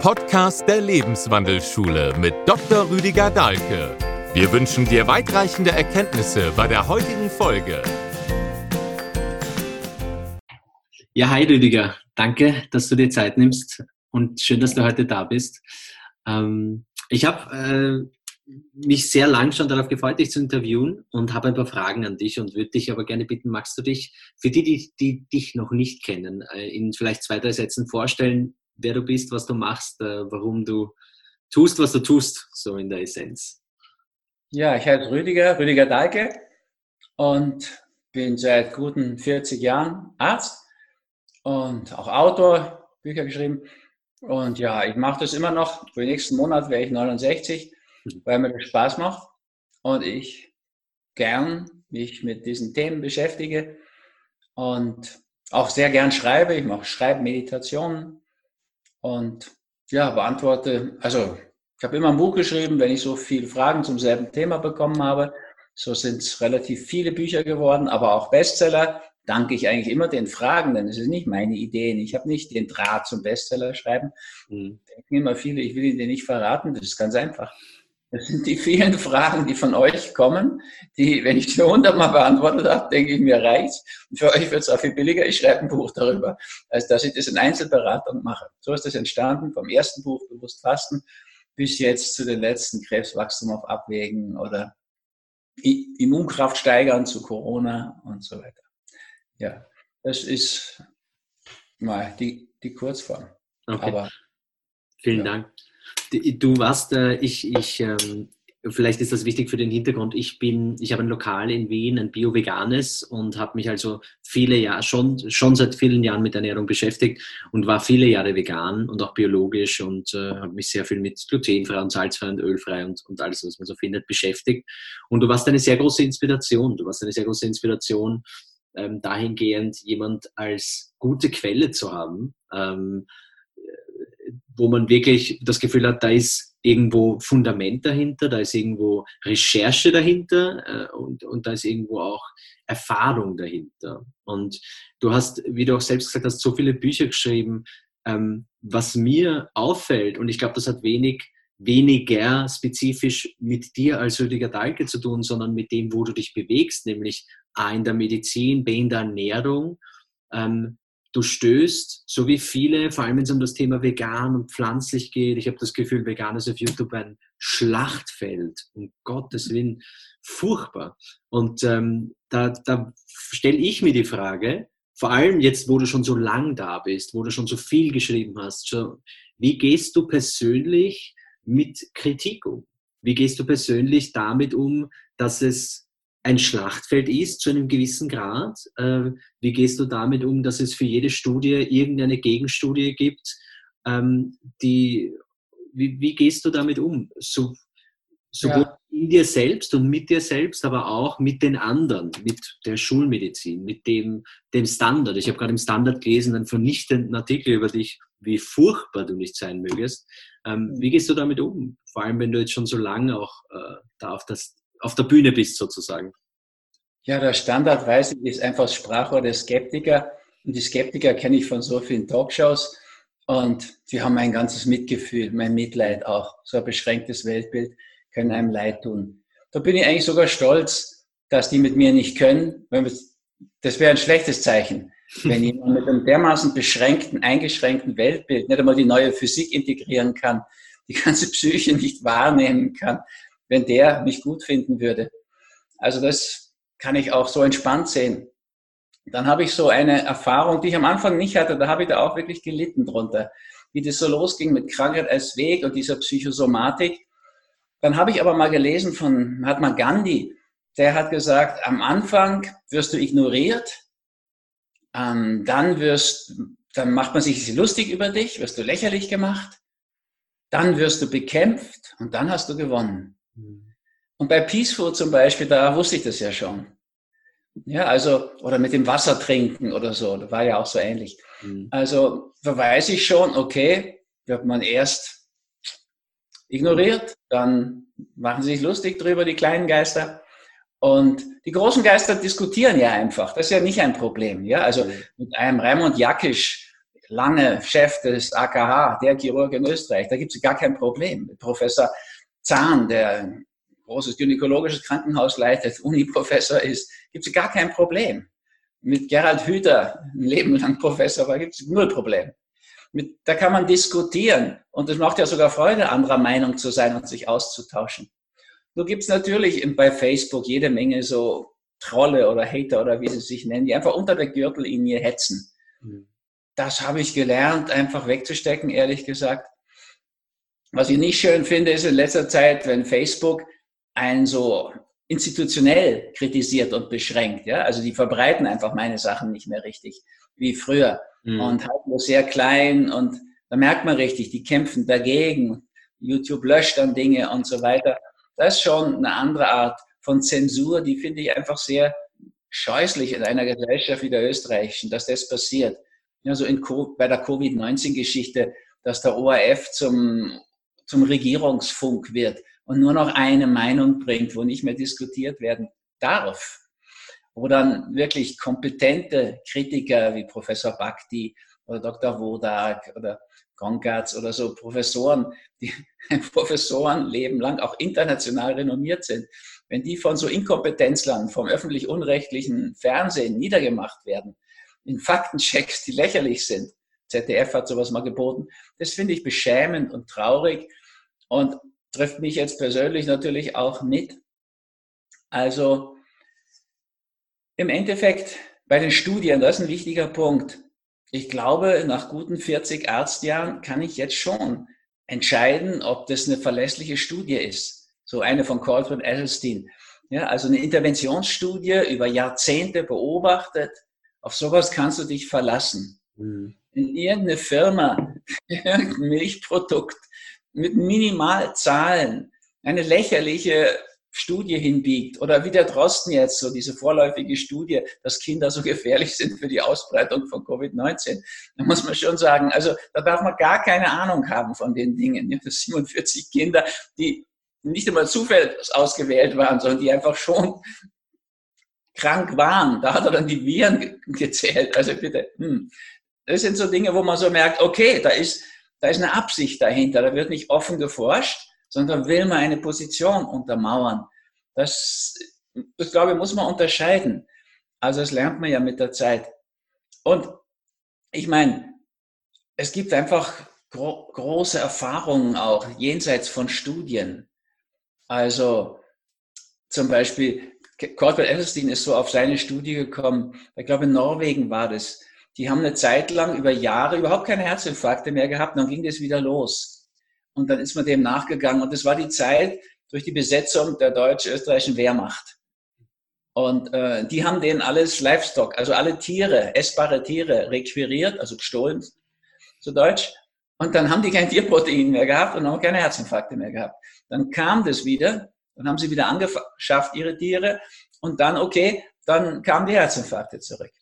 Podcast der Lebenswandelschule mit Dr. Rüdiger Dahlke. Wir wünschen dir weitreichende Erkenntnisse bei der heutigen Folge. Ja, hi Rüdiger. Danke, dass du dir Zeit nimmst und schön, dass du heute da bist. Ähm, ich habe äh, mich sehr lang schon darauf gefreut, dich zu interviewen und habe ein paar Fragen an dich und würde dich aber gerne bitten, magst du dich für die, die, die dich noch nicht kennen, äh, in vielleicht zwei, drei Sätzen vorstellen, wer du bist, was du machst, äh, warum du tust, was du tust, so in der Essenz. Ja, ich heiße Rüdiger, Rüdiger Dahlke und bin seit guten 40 Jahren Arzt und auch Autor, Bücher geschrieben. Und ja, ich mache das immer noch. Für den nächsten Monat wäre ich 69, weil mir das Spaß macht und ich gern mich mit diesen Themen beschäftige und auch sehr gern schreibe. Ich mache Schreibmeditationen und ja, beantworte, also ich habe immer ein Buch geschrieben, wenn ich so viele Fragen zum selben Thema bekommen habe. So sind es relativ viele Bücher geworden, aber auch Bestseller. Danke ich eigentlich immer den Fragenden. Es ist nicht meine Ideen. Ich habe nicht den Draht zum Bestseller schreiben. Mhm. Denken immer viele, ich will Ihnen den nicht verraten. Das ist ganz einfach. Das sind die vielen Fragen, die von euch kommen, die, wenn ich die hundertmal beantwortet habe, denke ich, mir reicht's. Und für euch wird es auch viel billiger. Ich schreibe ein Buch darüber, als dass ich das in Einzelberatern mache. So ist das entstanden, vom ersten Buch Bewusst Fasten bis jetzt zu den letzten Krebswachstum auf Abwägen oder Immunkraft steigern zu Corona und so weiter. Ja, das ist mal die, die Kurzform. Okay. Aber, Vielen ja. Dank. Du warst, äh, ich, ich, ähm, vielleicht ist das wichtig für den Hintergrund. Ich bin, ich habe ein Lokal in Wien, ein bio-veganes und habe mich also viele Jahre, schon, schon seit vielen Jahren mit Ernährung beschäftigt und war viele Jahre vegan und auch biologisch und äh, habe mich sehr viel mit glutenfrei und salzfrei und ölfrei und, und alles, was man so findet, beschäftigt. Und du warst eine sehr große Inspiration. Du warst eine sehr große Inspiration, ähm, dahingehend jemand als gute Quelle zu haben. Ähm, wo man wirklich das Gefühl hat, da ist irgendwo Fundament dahinter, da ist irgendwo Recherche dahinter äh, und, und da ist irgendwo auch Erfahrung dahinter. Und du hast, wie du auch selbst gesagt hast, so viele Bücher geschrieben. Ähm, was mir auffällt, und ich glaube, das hat wenig, weniger spezifisch mit dir als Rüdiger Dahlke zu tun, sondern mit dem, wo du dich bewegst, nämlich A in der Medizin, B in der Ernährung, ähm, du stößt, so wie viele, vor allem wenn es um das Thema vegan und pflanzlich geht, ich habe das Gefühl, vegan ist auf YouTube ein Schlachtfeld, um Gottes Willen, furchtbar. Und ähm, da, da stelle ich mir die Frage, vor allem jetzt, wo du schon so lang da bist, wo du schon so viel geschrieben hast, so, wie gehst du persönlich mit Kritik um? Wie gehst du persönlich damit um, dass es ein Schlachtfeld ist zu einem gewissen Grad. Ähm, wie gehst du damit um, dass es für jede Studie irgendeine Gegenstudie gibt? Ähm, die, wie, wie gehst du damit um? So, sowohl ja. in dir selbst und mit dir selbst, aber auch mit den anderen, mit der Schulmedizin, mit dem, dem Standard. Ich habe gerade im Standard gelesen, einen vernichtenden Artikel über dich, wie furchtbar du nicht sein mögest. Ähm, mhm. wie gehst du damit um? Vor allem, wenn du jetzt schon so lange auch äh, da auf das auf der Bühne bist sozusagen? Ja, der Standard weiß ich, ist einfach das Sprachrohr der Skeptiker. Und die Skeptiker kenne ich von so vielen Talkshows. Und die haben mein ganzes Mitgefühl, mein Mitleid auch. So ein beschränktes Weltbild können einem leid tun. Da bin ich eigentlich sogar stolz, dass die mit mir nicht können. Das wäre ein schlechtes Zeichen. Wenn jemand mit einem dermaßen beschränkten, eingeschränkten Weltbild nicht einmal die neue Physik integrieren kann, die ganze Psyche nicht wahrnehmen kann, wenn der mich gut finden würde. Also das kann ich auch so entspannt sehen. Dann habe ich so eine Erfahrung, die ich am Anfang nicht hatte, da habe ich da auch wirklich gelitten drunter, wie das so losging mit Krankheit als Weg und dieser Psychosomatik. Dann habe ich aber mal gelesen von Mahatma Gandhi, der hat gesagt, am Anfang wirst du ignoriert, ähm, dann wirst, dann macht man sich lustig über dich, wirst du lächerlich gemacht, dann wirst du bekämpft und dann hast du gewonnen. Und bei Peace Food zum Beispiel, da wusste ich das ja schon. Ja, also, oder mit dem Wasser trinken oder so, das war ja auch so ähnlich. Mhm. Also, da weiß ich schon, okay, wird man erst ignoriert, dann machen sie sich lustig drüber, die kleinen Geister. Und die großen Geister diskutieren ja einfach. Das ist ja nicht ein Problem. Ja, also mhm. mit einem Raimund Jackisch lange Chef des AKH, der Chirurg in Österreich. Da gibt es gar kein Problem. Mit Professor Zahn, der ein großes gynäkologisches Krankenhaus leitet, Uni-Professor ist, gibt es gar kein Problem. Mit Gerhard Hüther, ein Leben lang Professor war, gibt es null Problem. Mit, da kann man diskutieren und es macht ja sogar Freude, anderer Meinung zu sein und sich auszutauschen. Nur gibt es natürlich bei Facebook jede Menge so Trolle oder Hater oder wie sie sich nennen, die einfach unter der Gürtellinie hetzen. Mhm. Das habe ich gelernt, einfach wegzustecken, ehrlich gesagt. Was ich nicht schön finde, ist in letzter Zeit, wenn Facebook einen so institutionell kritisiert und beschränkt. Ja? Also die verbreiten einfach meine Sachen nicht mehr richtig wie früher mhm. und halten nur sehr klein und da merkt man richtig, die kämpfen dagegen. YouTube löscht dann Dinge und so weiter. Das ist schon eine andere Art von Zensur, die finde ich einfach sehr scheußlich in einer Gesellschaft wie der österreichischen, dass das passiert. Also in, bei der Covid-19-Geschichte, dass der ORF zum, zum Regierungsfunk wird und nur noch eine Meinung bringt, wo nicht mehr diskutiert werden darf. Wo dann wirklich kompetente Kritiker wie Professor Bhakti oder Dr. Wodak oder Gongatz oder so Professoren, die ein Professorenleben lang auch international renommiert sind, wenn die von so Inkompetenzlern vom öffentlich-unrechtlichen Fernsehen niedergemacht werden, in Faktenchecks, die lächerlich sind, ZDF hat sowas mal geboten, das finde ich beschämend und traurig und trifft mich jetzt persönlich natürlich auch mit. Also im Endeffekt bei den Studien, das ist ein wichtiger Punkt. Ich glaube, nach guten 40 Arztjahren kann ich jetzt schon entscheiden, ob das eine verlässliche Studie ist. So eine von Coltrane Edelstein. Ja, also eine Interventionsstudie über Jahrzehnte beobachtet. Auf sowas kannst du dich verlassen. Mhm. In irgendeine Firma, irgendein Milchprodukt mit Minimalzahlen, eine lächerliche Studie hinbiegt oder wie der Drosten jetzt, so diese vorläufige Studie, dass Kinder so gefährlich sind für die Ausbreitung von Covid-19. Da muss man schon sagen, also da darf man gar keine Ahnung haben von den Dingen. Ja, das 47 Kinder, die nicht immer zufällig ausgewählt waren, sondern die einfach schon krank waren. Da hat er dann die Viren gezählt. Also bitte, hm. das sind so Dinge, wo man so merkt, okay, da ist, da ist eine Absicht dahinter. Da wird nicht offen geforscht, sondern will man eine Position untermauern. Das, das glaube ich, muss man unterscheiden. Also das lernt man ja mit der Zeit. Und ich meine, es gibt einfach gro große Erfahrungen auch jenseits von Studien. Also zum Beispiel, Corbett Ellerstein ist so auf seine Studie gekommen, ich glaube in Norwegen war das. Die haben eine Zeit lang über Jahre überhaupt keine Herzinfarkte mehr gehabt, dann ging das wieder los. Und dann ist man dem nachgegangen. Und das war die Zeit durch die Besetzung der deutsch-österreichischen Wehrmacht. Und äh, die haben denen alles Livestock, also alle Tiere, essbare Tiere requiriert, also gestohlen, zu Deutsch. Und dann haben die kein Tierprotein mehr gehabt und auch keine Herzinfarkte mehr gehabt. Dann kam das wieder, dann haben sie wieder angeschafft, ihre Tiere. Und dann, okay, dann kamen die Herzinfarkte zurück.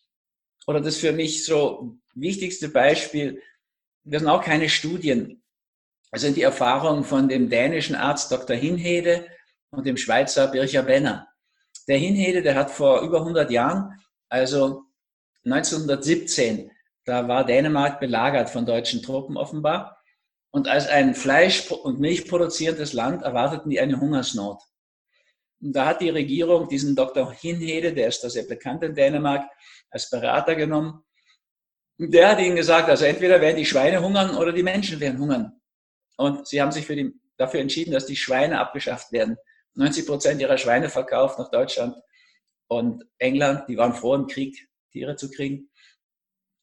Oder das für mich so wichtigste Beispiel, das sind auch keine Studien, das sind die Erfahrungen von dem dänischen Arzt Dr. Hinhede und dem Schweizer Bircher Benner. Der Hinhede, der hat vor über 100 Jahren, also 1917, da war Dänemark belagert von deutschen Truppen offenbar. Und als ein Fleisch- und Milch produzierendes Land erwarteten die eine Hungersnot. Und da hat die Regierung diesen Dr. Hinhede, der ist da sehr bekannt in Dänemark, als Berater genommen. Und der hat ihnen gesagt, also entweder werden die Schweine hungern oder die Menschen werden hungern. Und sie haben sich für die, dafür entschieden, dass die Schweine abgeschafft werden. 90 Prozent ihrer Schweine verkauft nach Deutschland und England. Die waren froh im Krieg, Tiere zu kriegen.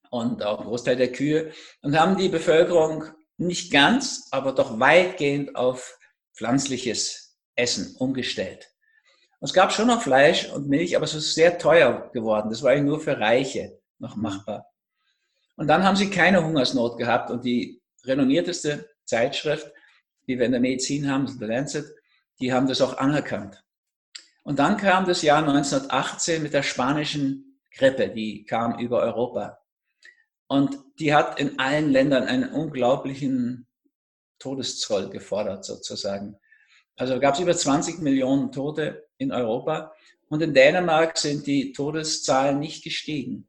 Und auch ein Großteil der Kühe. Und haben die Bevölkerung nicht ganz, aber doch weitgehend auf pflanzliches Essen umgestellt. Und es gab schon noch Fleisch und Milch, aber es ist sehr teuer geworden. Das war eigentlich nur für Reiche noch machbar. Und dann haben sie keine Hungersnot gehabt und die renommierteste Zeitschrift, die wir in der Medizin haben, The Lancet, die haben das auch anerkannt. Und dann kam das Jahr 1918 mit der spanischen Grippe, die kam über Europa. Und die hat in allen Ländern einen unglaublichen Todeszoll gefordert, sozusagen. Also gab es über 20 Millionen Tote in Europa und in Dänemark sind die Todeszahlen nicht gestiegen.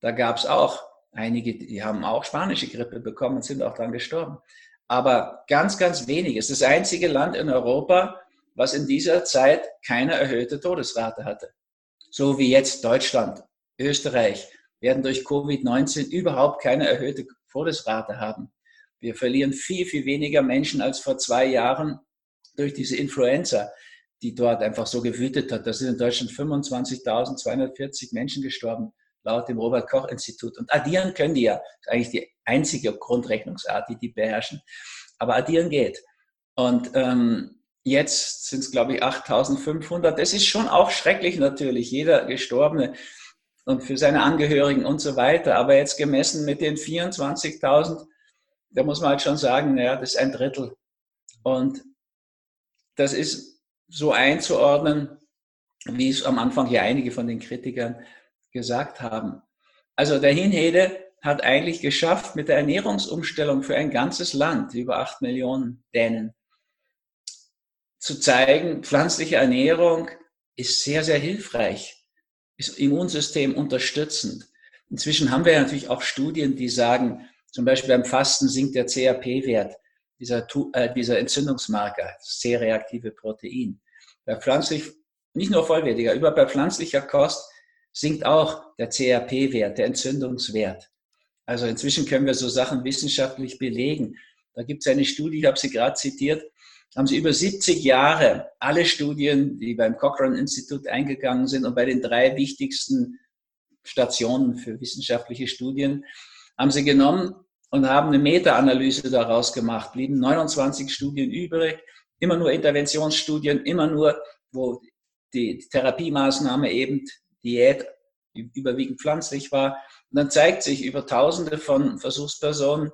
Da gab es auch Einige, die haben auch spanische Grippe bekommen und sind auch daran gestorben. Aber ganz, ganz wenig. Es ist das einzige Land in Europa, was in dieser Zeit keine erhöhte Todesrate hatte. So wie jetzt Deutschland, Österreich werden durch Covid-19 überhaupt keine erhöhte Todesrate haben. Wir verlieren viel, viel weniger Menschen als vor zwei Jahren durch diese Influenza, die dort einfach so gewütet hat. Da sind in Deutschland 25.240 Menschen gestorben, laut dem Robert-Koch-Institut. Und addieren können die ja. Das ist eigentlich die einzige Grundrechnungsart, die die beherrschen. Aber addieren geht. Und ähm, jetzt sind es, glaube ich, 8.500. Das ist schon auch schrecklich natürlich. Jeder Gestorbene und für seine Angehörigen und so weiter. Aber jetzt gemessen mit den 24.000, da muss man halt schon sagen, naja, das ist ein Drittel. Und das ist so einzuordnen, wie es am Anfang hier einige von den Kritikern gesagt haben. Also der Hinhede hat eigentlich geschafft, mit der Ernährungsumstellung für ein ganzes Land, über acht Millionen Dänen, zu zeigen, pflanzliche Ernährung ist sehr, sehr hilfreich, ist Immunsystem unterstützend. Inzwischen haben wir natürlich auch Studien, die sagen, zum Beispiel beim Fasten sinkt der CRP-Wert dieser, äh, dieser Entzündungsmarker, das C-reaktive Protein. Bei pflanzlich, nicht nur vollwertiger, über bei pflanzlicher Kost sinkt auch der CRP-Wert, der Entzündungswert. Also inzwischen können wir so Sachen wissenschaftlich belegen. Da gibt es eine Studie, ich habe sie gerade zitiert, haben sie über 70 Jahre alle Studien, die beim Cochrane-Institut eingegangen sind und bei den drei wichtigsten Stationen für wissenschaftliche Studien, haben sie genommen und haben eine Meta-Analyse daraus gemacht, blieben 29 Studien übrig, immer nur Interventionsstudien, immer nur, wo die Therapiemaßnahme eben Diät überwiegend pflanzlich war. Und dann zeigt sich über Tausende von Versuchspersonen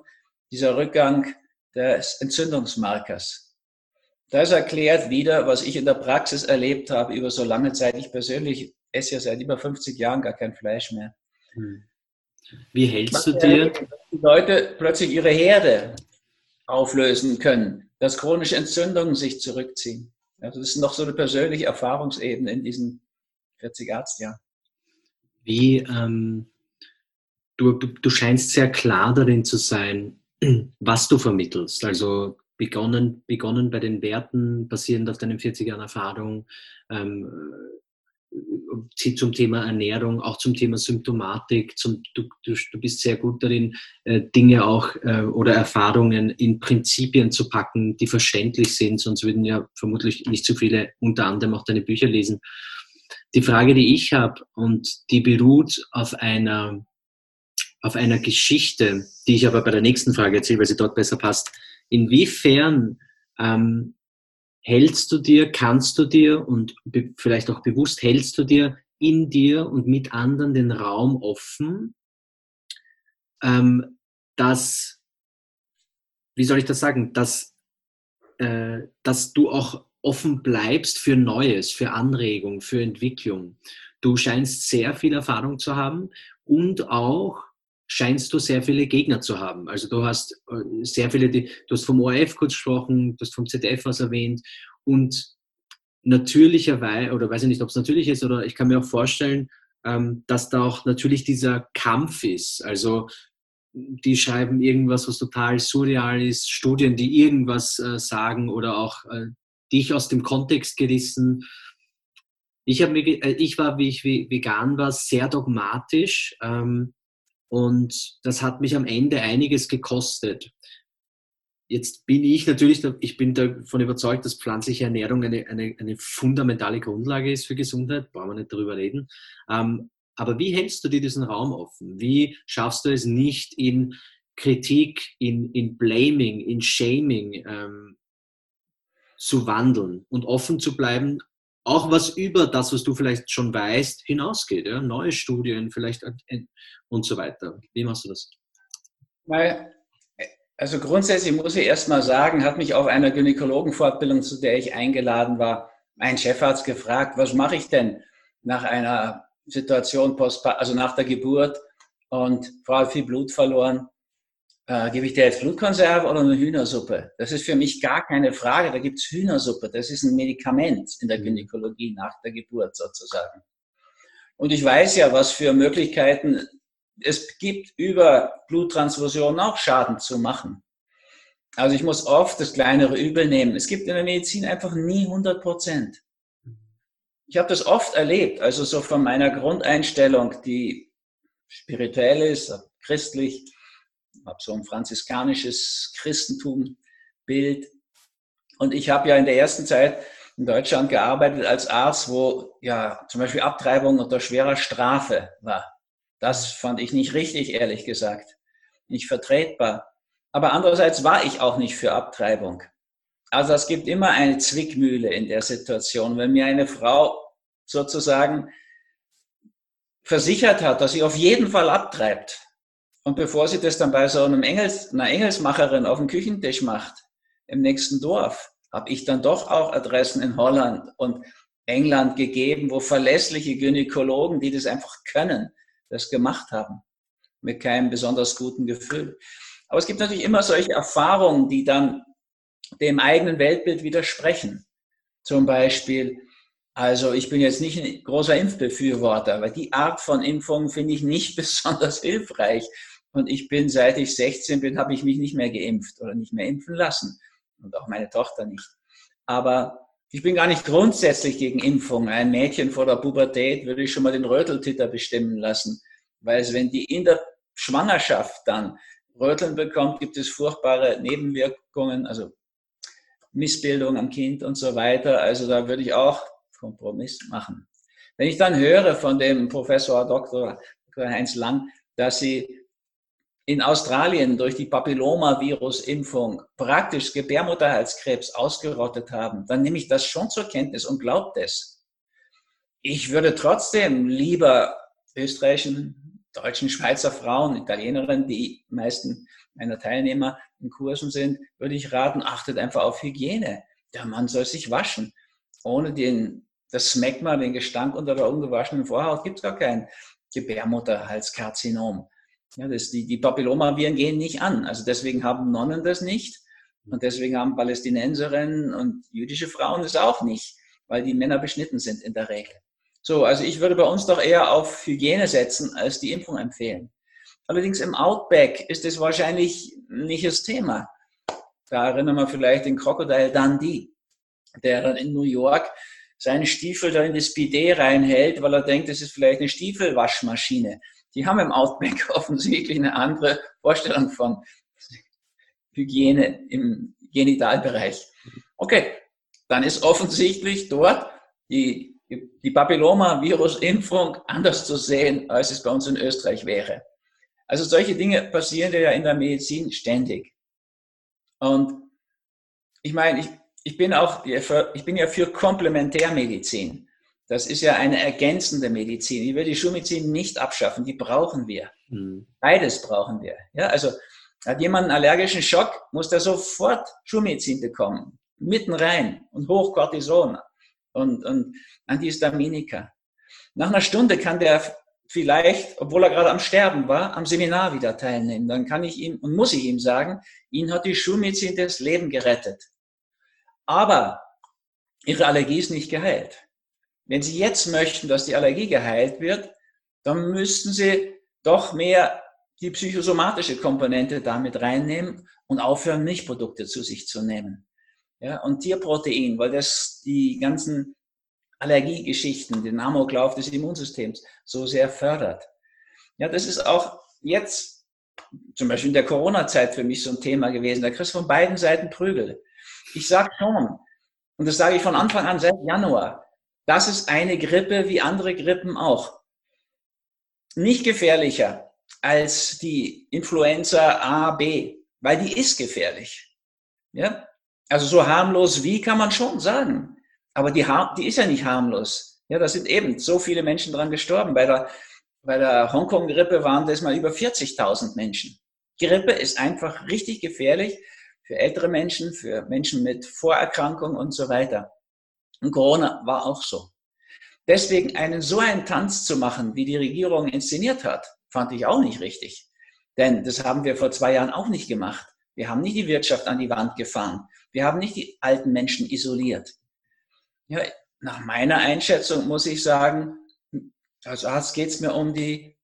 dieser Rückgang des Entzündungsmarkers. Das erklärt wieder, was ich in der Praxis erlebt habe über so lange Zeit. Ich persönlich esse ja seit über 50 Jahren gar kein Fleisch mehr. Hm. Wie hältst du dir? Dass die Leute plötzlich ihre Herde auflösen können, dass chronische Entzündungen sich zurückziehen. Also das ist noch so eine persönliche Erfahrungsebene in diesen 40 Arztjahren. Wie, ähm, du, du scheinst sehr klar darin zu sein, was du vermittelst. Also begonnen, begonnen bei den Werten, basierend auf deinen 40 Jahren Erfahrung, ähm, zum Thema Ernährung, auch zum Thema Symptomatik. Zum, du, du, du bist sehr gut darin, äh, Dinge auch äh, oder Erfahrungen in Prinzipien zu packen, die verständlich sind, sonst würden ja vermutlich nicht so viele unter anderem auch deine Bücher lesen. Die Frage, die ich habe, und die beruht auf einer, auf einer Geschichte, die ich aber bei der nächsten Frage erzähle, weil sie dort besser passt. Inwiefern ähm, hältst du dir, kannst du dir und vielleicht auch bewusst hältst du dir in dir und mit anderen den Raum offen, ähm, dass, wie soll ich das sagen, dass, äh, dass du auch offen bleibst für Neues, für Anregung, für Entwicklung. Du scheinst sehr viel Erfahrung zu haben und auch scheinst du sehr viele Gegner zu haben. Also du hast äh, sehr viele, du hast vom ORF kurz gesprochen, du hast vom ZDF was erwähnt und natürlicherweise, oder weiß ich nicht, ob es natürlich ist, oder ich kann mir auch vorstellen, ähm, dass da auch natürlich dieser Kampf ist. Also die schreiben irgendwas, was total surreal ist, Studien, die irgendwas äh, sagen oder auch äh, dich aus dem Kontext gerissen. Ich, mir, äh, ich war, wie ich vegan war, sehr dogmatisch. Ähm, und das hat mich am Ende einiges gekostet. Jetzt bin ich natürlich, ich bin davon überzeugt, dass pflanzliche Ernährung eine, eine, eine fundamentale Grundlage ist für Gesundheit, brauchen wir nicht darüber reden. Ähm, aber wie hältst du dir diesen Raum offen? Wie schaffst du es nicht in Kritik, in, in Blaming, in Shaming ähm, zu wandeln und offen zu bleiben, auch was über das, was du vielleicht schon weißt, hinausgeht. Ja? Neue Studien vielleicht und so weiter. Wie machst du das? Weil, also grundsätzlich muss ich erst mal sagen, hat mich auf einer Gynäkologenfortbildung, zu der ich eingeladen war, mein Chefarzt gefragt, was mache ich denn nach einer Situation, post, also nach der Geburt und Frau hat viel Blut verloren äh, gebe ich dir jetzt Blutkonserve oder eine Hühnersuppe? Das ist für mich gar keine Frage. Da gibt es Hühnersuppe. Das ist ein Medikament in der mhm. Gynäkologie nach der Geburt sozusagen. Und ich weiß ja, was für Möglichkeiten es gibt über Bluttransfusionen auch Schaden zu machen. Also ich muss oft das kleinere Übel nehmen. Es gibt in der Medizin einfach nie 100 Prozent. Ich habe das oft erlebt, also so von meiner Grundeinstellung, die spirituell ist, christlich, habe so ein franziskanisches Christentum-Bild. Und ich habe ja in der ersten Zeit in Deutschland gearbeitet als Arzt, wo ja zum Beispiel Abtreibung unter schwerer Strafe war. Das fand ich nicht richtig, ehrlich gesagt. Nicht vertretbar. Aber andererseits war ich auch nicht für Abtreibung. Also es gibt immer eine Zwickmühle in der Situation. Wenn mir eine Frau sozusagen versichert hat, dass sie auf jeden Fall abtreibt, und bevor sie das dann bei so einem Engels, einer Engelsmacherin auf dem Küchentisch macht, im nächsten Dorf, habe ich dann doch auch Adressen in Holland und England gegeben, wo verlässliche Gynäkologen, die das einfach können, das gemacht haben. Mit keinem besonders guten Gefühl. Aber es gibt natürlich immer solche Erfahrungen, die dann dem eigenen Weltbild widersprechen. Zum Beispiel, also ich bin jetzt nicht ein großer Impfbefürworter, weil die Art von Impfung finde ich nicht besonders hilfreich. Und ich bin, seit ich 16 bin, habe ich mich nicht mehr geimpft oder nicht mehr impfen lassen. Und auch meine Tochter nicht. Aber ich bin gar nicht grundsätzlich gegen Impfungen. Ein Mädchen vor der Pubertät würde ich schon mal den Röteltitter bestimmen lassen. Weil wenn die in der Schwangerschaft dann Röteln bekommt, gibt es furchtbare Nebenwirkungen, also Missbildung am Kind und so weiter. Also da würde ich auch Kompromiss machen. Wenn ich dann höre von dem Professor Dr. Heinz Lang, dass sie in Australien durch die Papillomavirus-Impfung praktisch Gebärmutterhalskrebs ausgerottet haben, dann nehme ich das schon zur Kenntnis und glaubt es. Ich würde trotzdem lieber österreichischen, deutschen, Schweizer Frauen, Italienerinnen, die meisten meiner Teilnehmer in Kursen sind, würde ich raten, achtet einfach auf Hygiene. Der Mann soll sich waschen. Ohne den, das Smegma, den Gestank unter der ungewaschenen Vorhaut, gibt es gar kein Gebärmutterhalskarzinom. Ja, das, die, die Papillomaviren gehen nicht an. Also deswegen haben Nonnen das nicht. Und deswegen haben Palästinenserinnen und jüdische Frauen das auch nicht, weil die Männer beschnitten sind in der Regel. So, also ich würde bei uns doch eher auf Hygiene setzen, als die Impfung empfehlen. Allerdings im Outback ist das wahrscheinlich nicht das Thema. Da erinnern wir vielleicht den Crocodile Dundee, der dann in New York seinen Stiefel da in das Bidet reinhält, weil er denkt, das ist vielleicht eine Stiefelwaschmaschine die haben im Outback offensichtlich eine andere Vorstellung von Hygiene im Genitalbereich. Okay, dann ist offensichtlich dort die, die Papilloma-Virus-Impfung anders zu sehen, als es bei uns in Österreich wäre. Also solche Dinge passieren ja in der Medizin ständig. Und ich meine, ich, ich bin auch, ich bin ja für Komplementärmedizin. Das ist ja eine ergänzende Medizin. Ich will die Schulmedizin nicht abschaffen, die brauchen wir. Mhm. Beides brauchen wir. Ja, also hat jemand einen allergischen Schock, muss der sofort Schulmedizin bekommen. Mitten rein und Hochcortison und, und Antihistaminika. Nach einer Stunde kann der vielleicht, obwohl er gerade am Sterben war, am Seminar wieder teilnehmen. Dann kann ich ihm und muss ich ihm sagen, ihn hat die Schulmedizin das Leben gerettet. Aber ihre Allergie ist nicht geheilt. Wenn Sie jetzt möchten, dass die Allergie geheilt wird, dann müssten Sie doch mehr die psychosomatische Komponente damit reinnehmen und aufhören, Milchprodukte zu sich zu nehmen. Ja, und Tierprotein, weil das die ganzen Allergiegeschichten, den Amoklauf des Immunsystems so sehr fördert. Ja, das ist auch jetzt zum Beispiel in der Corona-Zeit für mich so ein Thema gewesen. Da kriegst du von beiden Seiten Prügel. Ich sage schon, und das sage ich von Anfang an seit Januar, das ist eine Grippe wie andere Grippen auch. Nicht gefährlicher als die Influenza A, B, weil die ist gefährlich. Ja? Also so harmlos wie kann man schon sagen. Aber die, die ist ja nicht harmlos. Ja, da sind eben so viele Menschen dran gestorben. Bei der, bei der Hongkong-Grippe waren das mal über 40.000 Menschen. Grippe ist einfach richtig gefährlich für ältere Menschen, für Menschen mit Vorerkrankungen und so weiter. Und Corona war auch so. Deswegen einen so einen Tanz zu machen, wie die Regierung inszeniert hat, fand ich auch nicht richtig. Denn das haben wir vor zwei Jahren auch nicht gemacht. Wir haben nicht die Wirtschaft an die Wand gefahren. Wir haben nicht die alten Menschen isoliert. Ja, nach meiner Einschätzung muss ich sagen, als Arzt geht es mir um die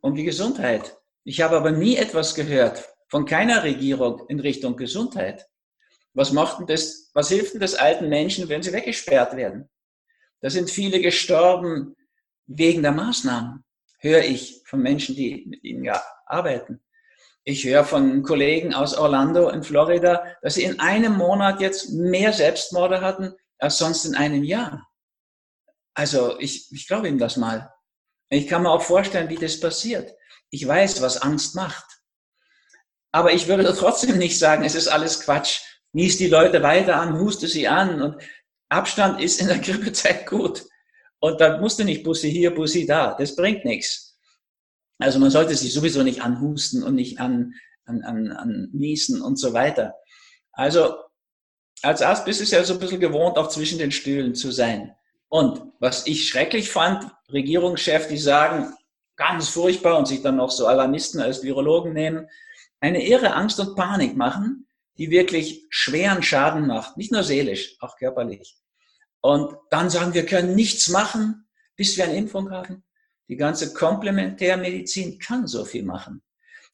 um die Gesundheit. Ich habe aber nie etwas gehört von keiner Regierung in Richtung Gesundheit. Was macht denn das, was hilft denn das alten Menschen, wenn sie weggesperrt werden? Da sind viele gestorben wegen der Maßnahmen, höre ich von Menschen, die mit ihnen ja arbeiten. Ich höre von Kollegen aus Orlando in Florida, dass sie in einem Monat jetzt mehr Selbstmorde hatten als sonst in einem Jahr. Also ich, ich glaube ihm das mal. Ich kann mir auch vorstellen, wie das passiert. Ich weiß, was Angst macht. Aber ich würde trotzdem nicht sagen, es ist alles Quatsch. Nies die Leute weiter an, huste sie an. Und Abstand ist in der Grippezeit gut. Und da musst du nicht Bussi hier, Bussi da. Das bringt nichts. Also man sollte sich sowieso nicht anhusten und nicht an, an, an, an niesen und so weiter. Also als Arzt bist du es ja so ein bisschen gewohnt, auch zwischen den Stühlen zu sein. Und was ich schrecklich fand, Regierungschefs, die sagen, ganz furchtbar und sich dann noch so Alarmisten als Virologen nehmen, eine irre Angst und Panik machen, die wirklich schweren Schaden macht, nicht nur seelisch, auch körperlich. Und dann sagen, wir können nichts machen, bis wir eine Impfung haben. Die ganze Komplementärmedizin kann so viel machen.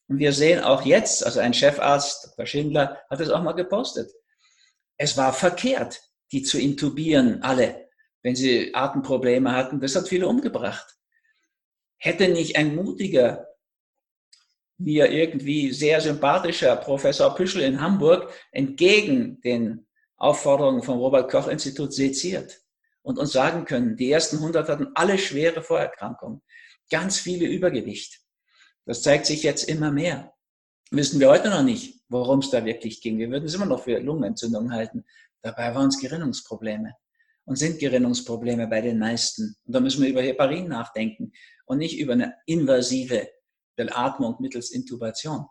Und wir sehen auch jetzt, also ein Chefarzt, Dr. Schindler, hat es auch mal gepostet. Es war verkehrt, die zu intubieren, alle wenn sie Atemprobleme hatten. Das hat viele umgebracht. Hätte nicht ein mutiger, mir irgendwie sehr sympathischer Professor Püschel in Hamburg entgegen den Aufforderungen vom Robert Koch Institut seziert und uns sagen können, die ersten 100 hatten alle schwere Vorerkrankungen, ganz viele Übergewicht. Das zeigt sich jetzt immer mehr. Wissen wir heute noch nicht, worum es da wirklich ging. Wir würden es immer noch für Lungenentzündung halten. Dabei waren es Gerinnungsprobleme und sind Gerinnungsprobleme bei den meisten. Und da müssen wir über Heparin nachdenken und nicht über eine invasive Atmung mittels Intubation.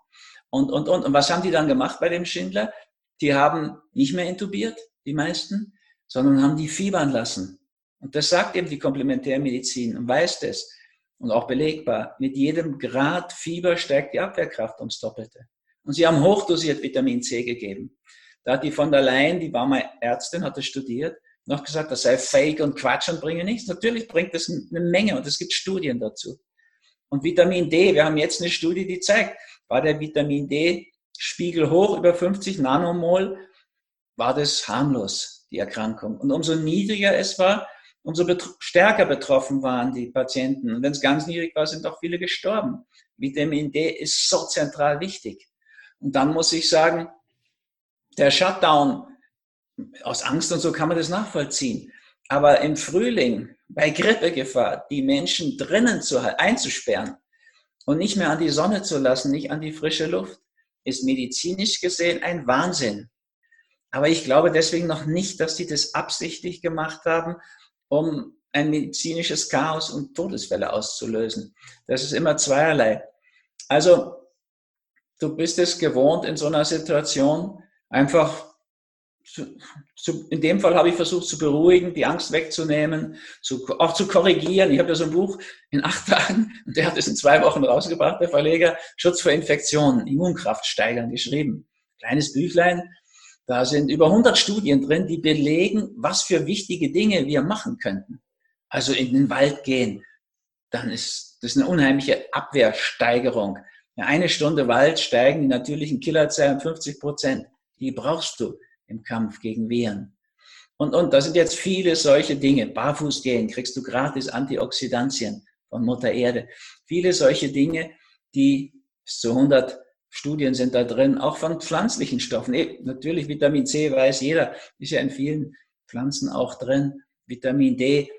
Und, und, und, und was haben die dann gemacht bei dem Schindler? Die haben nicht mehr intubiert, die meisten, sondern haben die fiebern lassen. Und das sagt eben die Komplementärmedizin und weiß das. Und auch belegbar. Mit jedem Grad Fieber steigt die Abwehrkraft ums Doppelte. Und sie haben hochdosiert Vitamin C gegeben. Da hat die von der Leyen, die war mal Ärztin, hat das studiert, noch gesagt, das sei fake und Quatsch und bringe nichts. Natürlich bringt das eine Menge und es gibt Studien dazu. Und Vitamin D, wir haben jetzt eine Studie, die zeigt, war der Vitamin D-Spiegel hoch über 50 Nanomol, war das harmlos, die Erkrankung. Und umso niedriger es war, umso betr stärker betroffen waren die Patienten. Und wenn es ganz niedrig war, sind auch viele gestorben. Vitamin D ist so zentral wichtig. Und dann muss ich sagen, der Shutdown aus Angst und so kann man das nachvollziehen. Aber im Frühling bei Grippegefahr die Menschen drinnen zu, einzusperren und nicht mehr an die Sonne zu lassen, nicht an die frische Luft, ist medizinisch gesehen ein Wahnsinn. Aber ich glaube deswegen noch nicht, dass die das absichtlich gemacht haben, um ein medizinisches Chaos und Todesfälle auszulösen. Das ist immer zweierlei. Also, du bist es gewohnt, in so einer Situation einfach zu, in dem Fall habe ich versucht zu beruhigen, die Angst wegzunehmen, zu, auch zu korrigieren. Ich habe ja so ein Buch in acht Tagen, und der hat es in zwei Wochen rausgebracht, der Verleger, Schutz vor Infektionen, Immunkraft steigern, geschrieben. Kleines Büchlein, da sind über 100 Studien drin, die belegen, was für wichtige Dinge wir machen könnten. Also in den Wald gehen, dann ist das eine unheimliche Abwehrsteigerung. Eine Stunde Wald steigen die natürlichen Killerzellen 50 Prozent. Die brauchst du im Kampf gegen Viren. Und, und da sind jetzt viele solche Dinge. Barfuß gehen, kriegst du gratis Antioxidantien von Mutter Erde. Viele solche Dinge, die bis zu 100 Studien sind da drin, auch von pflanzlichen Stoffen. E, natürlich Vitamin C weiß jeder, ist ja in vielen Pflanzen auch drin. Vitamin D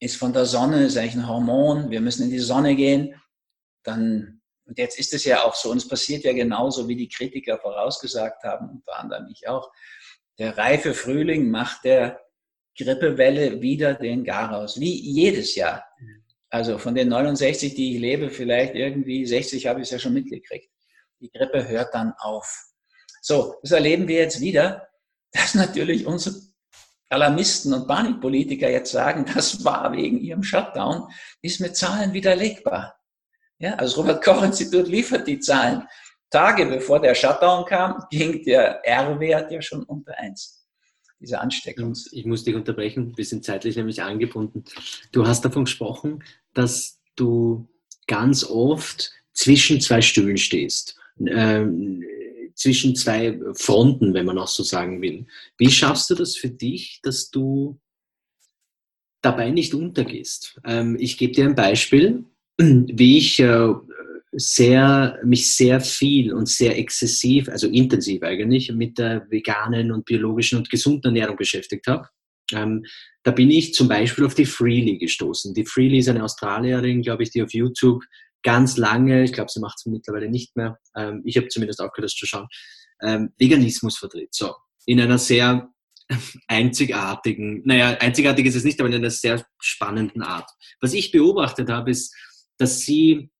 ist von der Sonne, ist eigentlich ein Hormon. Wir müssen in die Sonne gehen. Dann, und jetzt ist es ja auch so, und es passiert ja genauso, wie die Kritiker vorausgesagt haben, unter anderem ich auch der reife Frühling macht der Grippewelle wieder den Garaus, wie jedes Jahr. Also von den 69, die ich lebe, vielleicht irgendwie 60 habe ich es ja schon mitgekriegt. Die Grippe hört dann auf. So, das erleben wir jetzt wieder, dass natürlich unsere Alarmisten und Panikpolitiker jetzt sagen, das war wegen ihrem Shutdown, ist mit Zahlen widerlegbar. Ja, also das Robert Koch Institut liefert die Zahlen. Tage bevor der Shutdown kam, ging der R-Wert ja schon unter 1. Diese Ansteckung. Ich muss dich unterbrechen, wir sind zeitlich nämlich angebunden. Du hast davon gesprochen, dass du ganz oft zwischen zwei Stühlen stehst. Ähm, zwischen zwei Fronten, wenn man auch so sagen will. Wie schaffst du das für dich, dass du dabei nicht untergehst? Ähm, ich gebe dir ein Beispiel, wie ich äh, sehr, mich sehr viel und sehr exzessiv, also intensiv eigentlich, mit der veganen und biologischen und gesunden Ernährung beschäftigt habe. Ähm, da bin ich zum Beispiel auf die Freely gestoßen. Die Freely ist eine Australierin, glaube ich, die auf YouTube ganz lange, ich glaube, sie macht es mittlerweile nicht mehr, ähm, ich habe zumindest aufgehört, das zu schauen, ähm, Veganismus vertritt. So, in einer sehr einzigartigen, naja, einzigartig ist es nicht, aber in einer sehr spannenden Art. Was ich beobachtet habe, ist, dass sie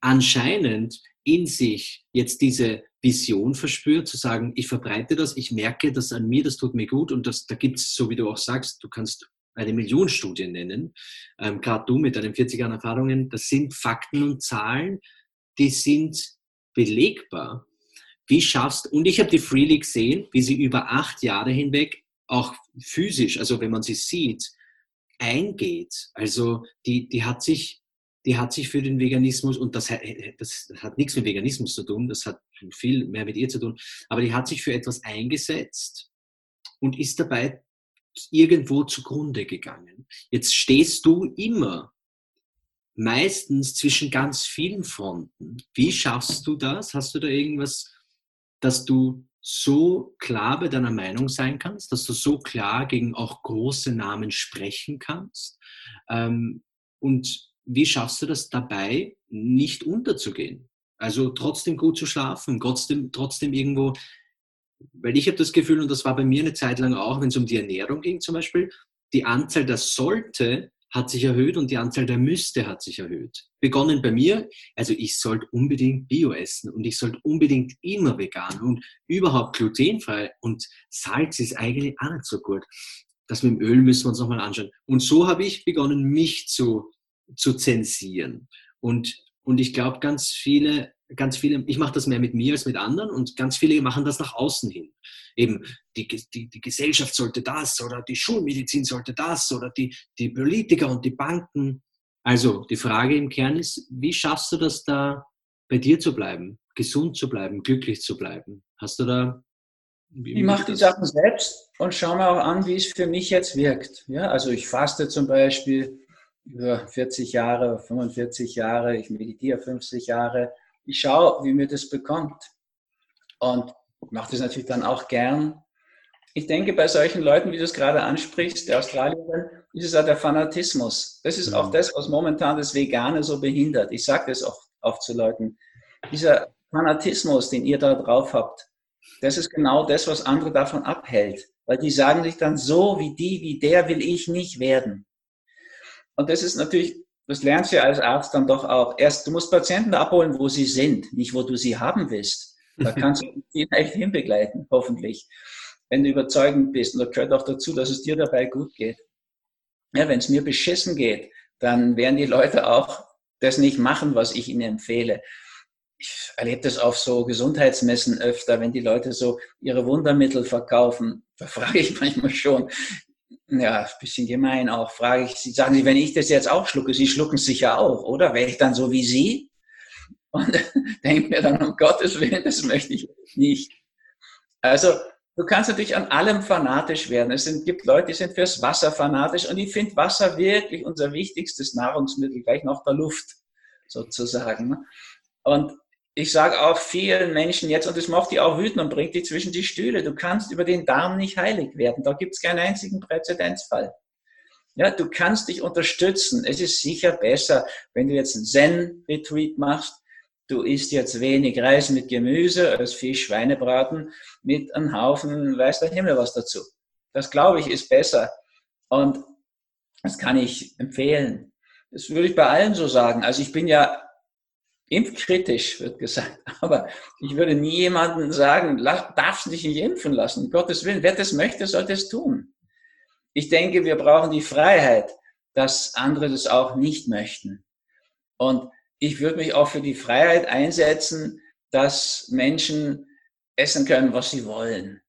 anscheinend in sich jetzt diese Vision verspürt, zu sagen, ich verbreite das, ich merke das an mir, das tut mir gut und das, da gibt es, so wie du auch sagst, du kannst eine Million Studien nennen, ähm, gerade du mit deinen 40 Jahren Erfahrungen, das sind Fakten und Zahlen, die sind belegbar. Wie schaffst, und ich habe die Freely gesehen, wie sie über acht Jahre hinweg auch physisch, also wenn man sie sieht, eingeht. Also die, die hat sich, die hat sich für den Veganismus, und das, das hat nichts mit Veganismus zu tun, das hat viel mehr mit ihr zu tun, aber die hat sich für etwas eingesetzt und ist dabei irgendwo zugrunde gegangen. Jetzt stehst du immer meistens zwischen ganz vielen Fronten. Wie schaffst du das? Hast du da irgendwas, dass du so klar bei deiner Meinung sein kannst, dass du so klar gegen auch große Namen sprechen kannst? Ähm, und wie schaffst du das dabei, nicht unterzugehen? Also trotzdem gut zu schlafen, trotzdem, trotzdem irgendwo weil ich habe das Gefühl, und das war bei mir eine Zeit lang auch, wenn es um die Ernährung ging zum Beispiel, die Anzahl der sollte hat sich erhöht und die Anzahl der müsste hat sich erhöht. Begonnen bei mir, also ich sollte unbedingt Bio essen und ich sollte unbedingt immer vegan und überhaupt glutenfrei und Salz ist eigentlich auch nicht so gut. Das mit dem Öl müssen wir uns nochmal anschauen. Und so habe ich begonnen, mich zu, zu zensieren. Und, und ich glaube, ganz viele ganz viele, ich mache das mehr mit mir als mit anderen und ganz viele machen das nach außen hin. Eben, die, die, die Gesellschaft sollte das oder die Schulmedizin sollte das oder die, die Politiker und die Banken. Also die Frage im Kern ist, wie schaffst du das da bei dir zu bleiben, gesund zu bleiben, glücklich zu bleiben? Hast du da ich mache die Sachen selbst und schaue mir auch an, wie es für mich jetzt wirkt. Ja, also ich faste zum Beispiel über 40 Jahre, 45 Jahre, ich meditiere 50 Jahre ich schaue, wie mir das bekommt. Und mache das natürlich dann auch gern. Ich denke, bei solchen Leuten, wie du es gerade ansprichst, der Australierin, ist es auch der Fanatismus. Das ist auch mhm. das, was momentan das Vegane so behindert. Ich sage das auch oft zu Leuten. Dieser Fanatismus, den ihr da drauf habt, das ist genau das, was andere davon abhält. Weil die sagen sich dann, so wie die, wie der will ich nicht werden. Und das ist natürlich das lernst du ja als Arzt dann doch auch. Erst, du musst Patienten abholen, wo sie sind, nicht wo du sie haben willst. Da kannst du ihn echt hinbegleiten, hoffentlich. Wenn du überzeugend bist. Und da gehört auch dazu, dass es dir dabei gut geht. Ja, wenn es mir beschissen geht, dann werden die Leute auch das nicht machen, was ich ihnen empfehle. Ich erlebe das auf so Gesundheitsmessen öfter, wenn die Leute so ihre Wundermittel verkaufen. Da frage ich manchmal schon, ja, ein bisschen gemein auch, frage ich Sie, sagen Sie, wenn ich das jetzt auch schlucke, Sie schlucken es sicher auch, oder? Wäre ich dann so wie Sie? Und denke mir dann, um Gottes Willen, das möchte ich nicht. Also, du kannst natürlich an allem fanatisch werden. Es sind, gibt Leute, die sind fürs Wasser fanatisch und ich finde Wasser wirklich unser wichtigstes Nahrungsmittel, gleich nach der Luft sozusagen. Und ich sage auch vielen Menschen jetzt, und das macht die auch wütend und bringt die zwischen die Stühle, du kannst über den Darm nicht heilig werden. Da gibt es keinen einzigen Präzedenzfall. Ja, du kannst dich unterstützen. Es ist sicher besser, wenn du jetzt einen Zen-Retreat machst. Du isst jetzt wenig Reis mit Gemüse, als Fisch, Schweinebraten mit einem Haufen, weiß der Himmel was dazu. Das glaube ich ist besser. Und das kann ich empfehlen. Das würde ich bei allen so sagen. Also ich bin ja impfkritisch, wird gesagt. Aber ich würde nie jemandem sagen, darfst dich nicht impfen lassen. Um Gottes Willen, wer das möchte, soll das tun. Ich denke, wir brauchen die Freiheit, dass andere das auch nicht möchten. Und ich würde mich auch für die Freiheit einsetzen, dass Menschen essen können, was sie wollen.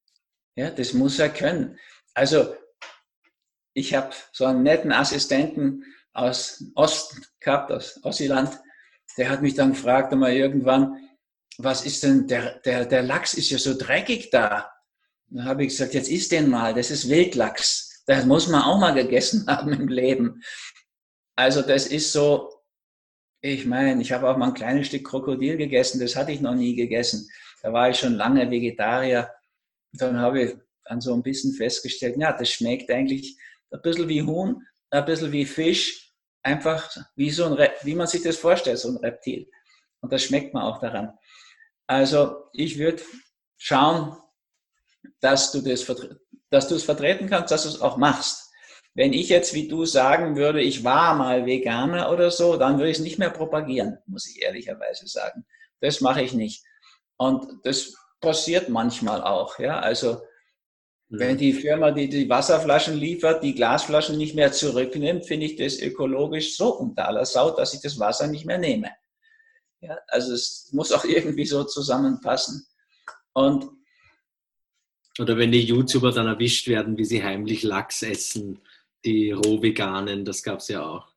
Ja, das muss er können. Also, ich habe so einen netten Assistenten, aus Osten gehabt, aus Ossiland. Der hat mich dann gefragt einmal irgendwann, was ist denn, der, der, der Lachs ist ja so dreckig da. Dann habe ich gesagt, jetzt isst den mal, das ist Wildlachs. Das muss man auch mal gegessen haben im Leben. Also das ist so, ich meine, ich habe auch mal ein kleines Stück Krokodil gegessen, das hatte ich noch nie gegessen. Da war ich schon lange Vegetarier. Dann habe ich dann so ein bisschen festgestellt, ja, das schmeckt eigentlich ein bisschen wie Huhn, ein bisschen wie Fisch, einfach wie so ein, wie man sich das vorstellt, so ein Reptil. Und das schmeckt man auch daran. Also ich würde schauen, dass du das, dass du es vertreten kannst, dass du es auch machst. Wenn ich jetzt wie du sagen würde, ich war mal Veganer oder so, dann würde ich es nicht mehr propagieren, muss ich ehrlicherweise sagen. Das mache ich nicht. Und das passiert manchmal auch. Ja? Also wenn die Firma, die die Wasserflaschen liefert, die Glasflaschen nicht mehr zurücknimmt, finde ich das ökologisch so unter aller Sau, dass ich das Wasser nicht mehr nehme. Ja, also es muss auch irgendwie so zusammenpassen. Und oder wenn die YouTuber dann erwischt werden, wie sie heimlich Lachs essen, die Rohveganen, das gab es ja auch.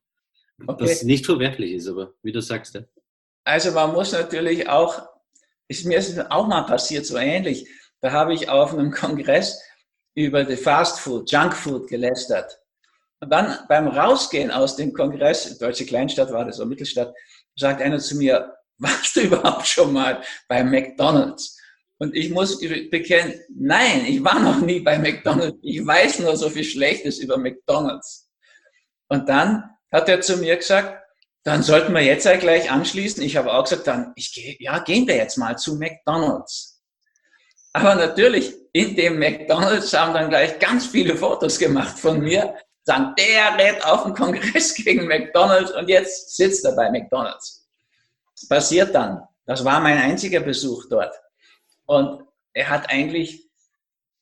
Okay. Das nicht verwerflich ist, aber wie du sagst. Ja. Also man muss natürlich auch, ist mir ist auch mal passiert, so ähnlich. Da habe ich auf einem Kongress über die Fast Food, Junk Food gelästert. Und dann beim Rausgehen aus dem Kongress, deutsche Kleinstadt war das, oder Mittelstadt, sagt einer zu mir, warst du überhaupt schon mal bei McDonald's? Und ich muss bekennen, nein, ich war noch nie bei McDonald's. Ich weiß nur so viel Schlechtes über McDonald's. Und dann hat er zu mir gesagt, dann sollten wir jetzt ja gleich anschließen. Ich habe auch gesagt, dann, ich gehe, ja, gehen wir jetzt mal zu McDonald's. Aber natürlich, in dem McDonald's haben dann gleich ganz viele Fotos gemacht von mir, sagen, der redet auf dem Kongress gegen McDonald's und jetzt sitzt er bei McDonald's. Das passiert dann. Das war mein einziger Besuch dort. Und er hat eigentlich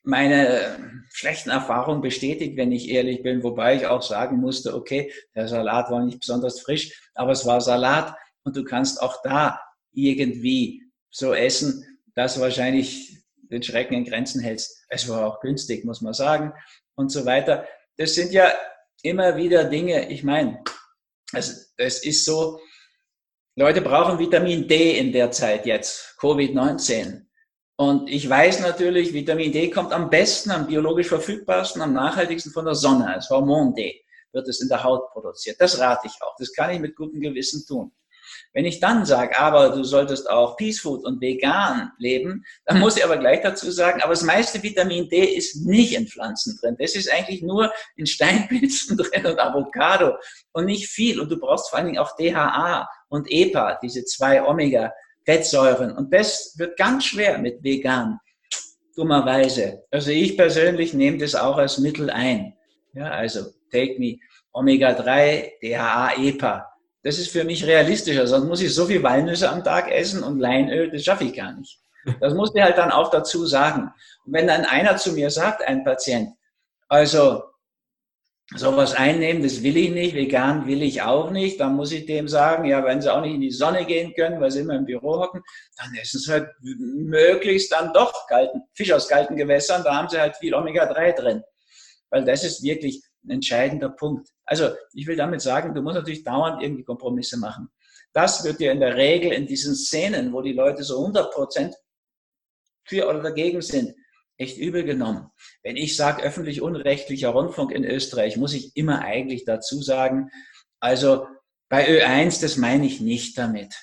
meine schlechten Erfahrungen bestätigt, wenn ich ehrlich bin, wobei ich auch sagen musste, okay, der Salat war nicht besonders frisch, aber es war Salat und du kannst auch da irgendwie so essen, dass wahrscheinlich den Schrecken in Grenzen hältst. Es war auch günstig, muss man sagen, und so weiter. Das sind ja immer wieder Dinge, ich meine, es, es ist so, Leute brauchen Vitamin D in der Zeit jetzt, Covid-19. Und ich weiß natürlich, Vitamin D kommt am besten, am biologisch verfügbarsten, am nachhaltigsten von der Sonne, als Hormon D wird es in der Haut produziert. Das rate ich auch. Das kann ich mit gutem Gewissen tun. Wenn ich dann sage, aber du solltest auch Peace Food und vegan leben, dann muss ich aber gleich dazu sagen, aber das meiste Vitamin D ist nicht in Pflanzen drin. Das ist eigentlich nur in Steinpilzen drin und Avocado und nicht viel. Und du brauchst vor allen Dingen auch DHA und EPA, diese zwei Omega-Fettsäuren. Und das wird ganz schwer mit vegan, dummerweise. Also ich persönlich nehme das auch als Mittel ein. Ja, also take me Omega-3, DHA, EPA. Das ist für mich realistischer, sonst muss ich so viel Walnüsse am Tag essen und Leinöl, das schaffe ich gar nicht. Das muss ich halt dann auch dazu sagen. Und wenn dann einer zu mir sagt, ein Patient, also sowas einnehmen, das will ich nicht, vegan will ich auch nicht, dann muss ich dem sagen, ja, wenn sie auch nicht in die Sonne gehen können, weil sie immer im Büro hocken, dann essen sie halt möglichst dann doch kalten, Fisch aus kalten Gewässern, da haben sie halt viel Omega-3 drin. Weil das ist wirklich ein entscheidender Punkt. Also ich will damit sagen, du musst natürlich dauernd irgendwie Kompromisse machen. Das wird dir in der Regel in diesen Szenen, wo die Leute so 100 Prozent für oder dagegen sind, echt übel genommen. Wenn ich sage öffentlich-unrechtlicher Rundfunk in Österreich, muss ich immer eigentlich dazu sagen, also bei Ö1, das meine ich nicht damit.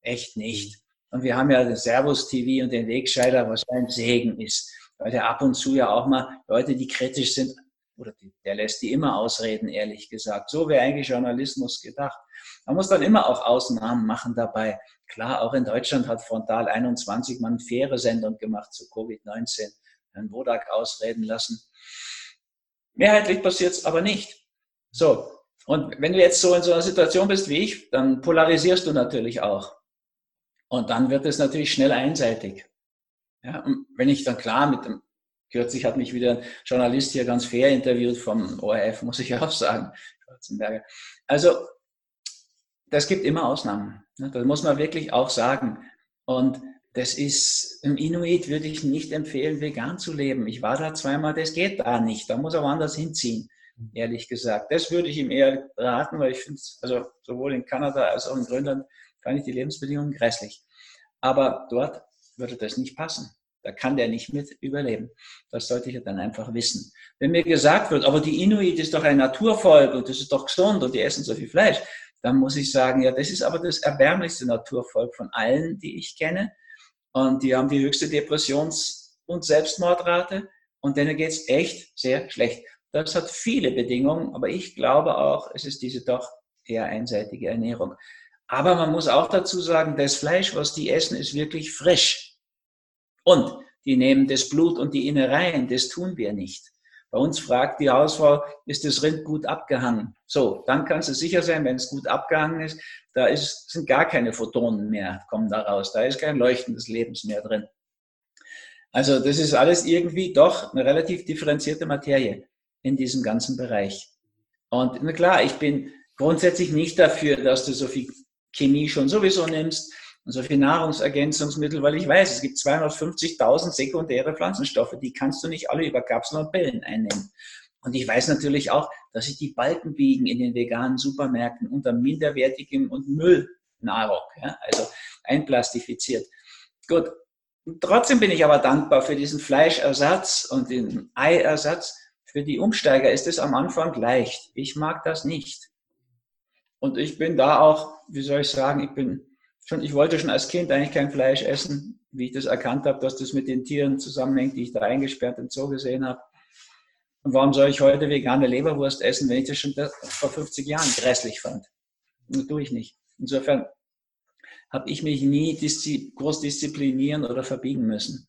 Echt nicht. Und wir haben ja das Servus TV und den Wegscheider, was ein Segen ist. Weil der ab und zu ja auch mal Leute, die kritisch sind, oder die, der lässt die immer ausreden, ehrlich gesagt. So wäre eigentlich Journalismus gedacht. Man muss dann immer auch Ausnahmen machen dabei. Klar, auch in Deutschland hat Frontal 21 mal eine faire Sendung gemacht zu Covid-19, Herrn Wodak ausreden lassen. Mehrheitlich passiert es aber nicht. So, und wenn du jetzt so in so einer Situation bist wie ich, dann polarisierst du natürlich auch. Und dann wird es natürlich schnell einseitig. Ja, und wenn ich dann klar mit dem Kürzlich hat mich wieder ein Journalist hier ganz fair interviewt vom ORF, muss ich auch sagen, Schwarzenberger. Also, das gibt immer Ausnahmen. Ne? Das muss man wirklich auch sagen. Und das ist, im Inuit würde ich nicht empfehlen, vegan zu leben. Ich war da zweimal, das geht da nicht. Da muss er woanders hinziehen. ehrlich gesagt. Das würde ich ihm eher raten, weil ich finde also sowohl in Kanada als auch in Grönland, fand ich die Lebensbedingungen grässlich. Aber dort würde das nicht passen. Da kann der nicht mit überleben. Das sollte ich dann einfach wissen. Wenn mir gesagt wird, aber die Inuit ist doch ein Naturvolk und das ist doch gesund und die essen so viel Fleisch, dann muss ich sagen, ja, das ist aber das erbärmlichste Naturvolk von allen, die ich kenne. Und die haben die höchste Depressions- und Selbstmordrate und denen geht's echt sehr schlecht. Das hat viele Bedingungen, aber ich glaube auch, es ist diese doch eher einseitige Ernährung. Aber man muss auch dazu sagen, das Fleisch, was die essen, ist wirklich frisch. Und die nehmen das Blut und die Innereien, das tun wir nicht. Bei uns fragt die Hausfrau, ist das Rind gut abgehangen? So, dann kannst du sicher sein, wenn es gut abgehangen ist, da ist, sind gar keine Photonen mehr, kommen da raus. Da ist kein Leuchten des Lebens mehr drin. Also das ist alles irgendwie doch eine relativ differenzierte Materie in diesem ganzen Bereich. Und na klar, ich bin grundsätzlich nicht dafür, dass du so viel Chemie schon sowieso nimmst und so viel Nahrungsergänzungsmittel, weil ich weiß, es gibt 250.000 sekundäre Pflanzenstoffe, die kannst du nicht alle über Kapseln und Pillen einnehmen. Und ich weiß natürlich auch, dass sich die Balken biegen in den veganen Supermärkten unter minderwertigem und Müllnahrung, ja, also einplastifiziert. Gut. Trotzdem bin ich aber dankbar für diesen Fleischersatz und den Eiersatz. Für die Umsteiger ist es am Anfang leicht. Ich mag das nicht. Und ich bin da auch, wie soll ich sagen, ich bin schon, ich wollte schon als Kind eigentlich kein Fleisch essen, wie ich das erkannt habe, dass das mit den Tieren zusammenhängt, die ich da eingesperrt im Zoo gesehen habe. Und warum soll ich heute vegane Leberwurst essen, wenn ich das schon vor 50 Jahren grässlich fand? Das tue ich nicht. Insofern habe ich mich nie groß disziplinieren oder verbiegen müssen.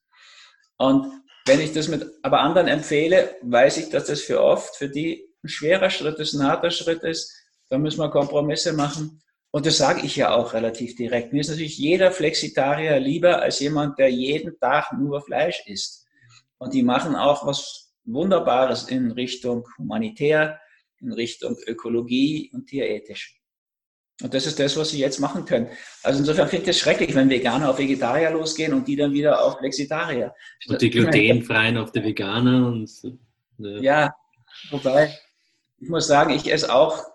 Und wenn ich das mit aber anderen empfehle, weiß ich, dass das für oft, für die ein schwerer Schritt ist, ein harter Schritt ist, da müssen wir Kompromisse machen. Und das sage ich ja auch relativ direkt. Mir ist natürlich jeder Flexitarier lieber als jemand, der jeden Tag nur Fleisch isst. Und die machen auch was Wunderbares in Richtung humanitär, in Richtung Ökologie und tierethisch. Und das ist das, was sie jetzt machen können. Also insofern finde ich es schrecklich, wenn Veganer auf Vegetarier losgehen und die dann wieder auf Flexitarier. Und die glutenfreien auf die Veganer und ja. ja, wobei ich muss sagen, ich esse auch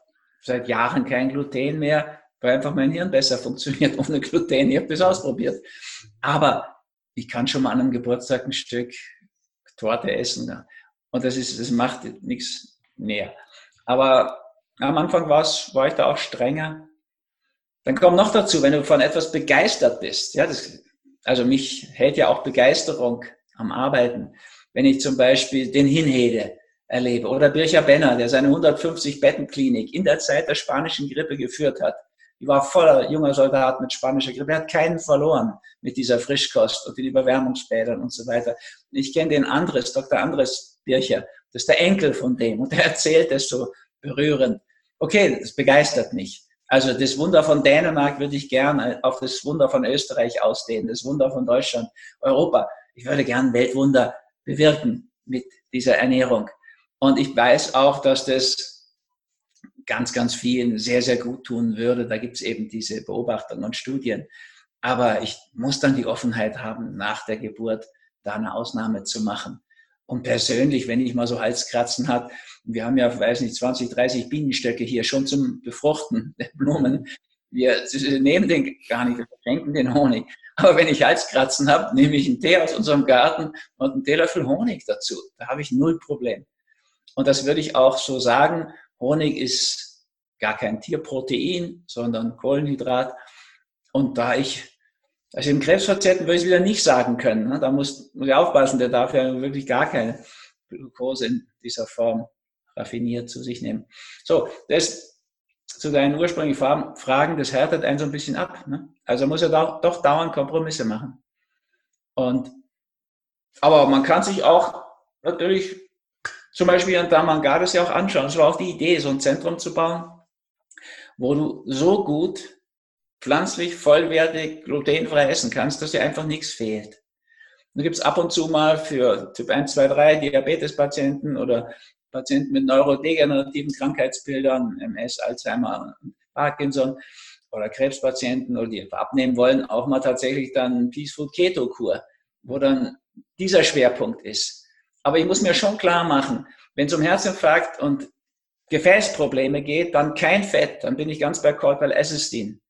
seit Jahren kein Gluten mehr, weil einfach mein Hirn besser funktioniert ohne Gluten. Ich habe das ausprobiert. Aber ich kann schon mal an einem Geburtstag ein Stück Torte essen. Und das, ist, das macht nichts mehr. Aber am Anfang war ich da auch strenger. Dann kommt noch dazu, wenn du von etwas begeistert bist. Ja, das, also mich hält ja auch Begeisterung am Arbeiten. Wenn ich zum Beispiel den Hinhede erlebe. Oder Bircher Benner, der seine 150 Bettenklinik in der Zeit der spanischen Grippe geführt hat. Die war voller junger Soldaten mit spanischer Grippe. Er hat keinen verloren mit dieser Frischkost und den Überwärmungsbädern und so weiter. Ich kenne den Andres, Dr. Andres Bircher. Das ist der Enkel von dem. Und er erzählt es so berührend. Okay, das begeistert mich. Also das Wunder von Dänemark würde ich gern auf das Wunder von Österreich ausdehnen, das Wunder von Deutschland, Europa. Ich würde gern Weltwunder bewirken mit dieser Ernährung. Und ich weiß auch, dass das ganz, ganz vielen sehr, sehr gut tun würde. Da gibt es eben diese Beobachtungen und Studien. Aber ich muss dann die Offenheit haben, nach der Geburt da eine Ausnahme zu machen. Und persönlich, wenn ich mal so Halskratzen hat, wir haben ja, weiß nicht, 20, 30 Bienenstöcke hier schon zum Befruchten der Blumen. Wir nehmen den gar nicht, wir verschenken den Honig. Aber wenn ich Halskratzen habe, nehme ich einen Tee aus unserem Garten und einen Teelöffel Honig dazu. Da habe ich null Problem. Und das würde ich auch so sagen. Honig ist gar kein Tierprotein, sondern Kohlenhydrat. Und da ich, also im Krebspatienten würde ich es wieder nicht sagen können. Ne? Da muss, ich aufpassen, der darf ja wirklich gar keine Glucose in dieser Form raffiniert zu sich nehmen. So, das zu deinen ursprünglichen Fragen, das härtet einen so ein bisschen ab. Ne? Also muss er doch, doch dauernd Kompromisse machen. Und, aber man kann sich auch natürlich zum Beispiel an Damanga das ja auch anschauen. Es war auch die Idee, so ein Zentrum zu bauen, wo du so gut pflanzlich, vollwertig, glutenfrei essen kannst, dass dir einfach nichts fehlt. Da gibt es ab und zu mal für Typ 1, 2, 3 Diabetespatienten oder Patienten mit neurodegenerativen Krankheitsbildern, MS, Alzheimer, Parkinson oder Krebspatienten oder die abnehmen wollen, auch mal tatsächlich dann Peaceful Keto Kur, wo dann dieser Schwerpunkt ist. Aber ich muss mir schon klar machen, wenn es um Herzinfarkt und Gefäßprobleme geht, dann kein Fett. Dann bin ich ganz bei Corpel Assistin.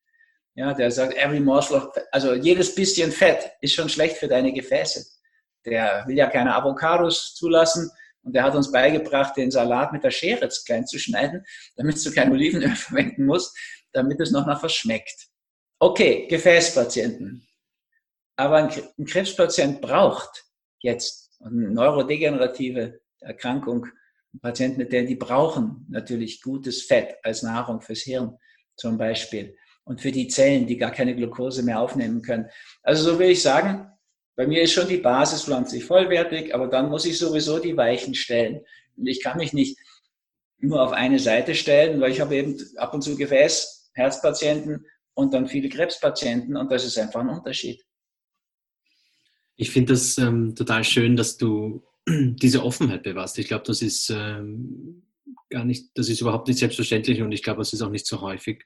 Ja, der sagt, every morsel of, also jedes bisschen Fett ist schon schlecht für deine Gefäße. Der will ja keine Avocados zulassen und der hat uns beigebracht, den Salat mit der Schere klein zu schneiden, damit du kein Olivenöl verwenden musst, damit es noch nach was schmeckt. Okay, Gefäßpatienten. Aber ein Krebspatient braucht jetzt eine neurodegenerative Erkrankung, Patienten mit der, die brauchen natürlich gutes Fett als Nahrung fürs Hirn zum Beispiel und für die Zellen, die gar keine Glucose mehr aufnehmen können. Also so will ich sagen, bei mir ist schon die Basis pflanzlich vollwertig, aber dann muss ich sowieso die Weichen stellen. Und ich kann mich nicht nur auf eine Seite stellen, weil ich habe eben ab und zu Gefäß, Herzpatienten und dann viele Krebspatienten und das ist einfach ein Unterschied. Ich finde das ähm, total schön, dass du diese Offenheit bewahrst. Ich glaube, das ist ähm, gar nicht, das ist überhaupt nicht selbstverständlich und ich glaube, es ist auch nicht so häufig,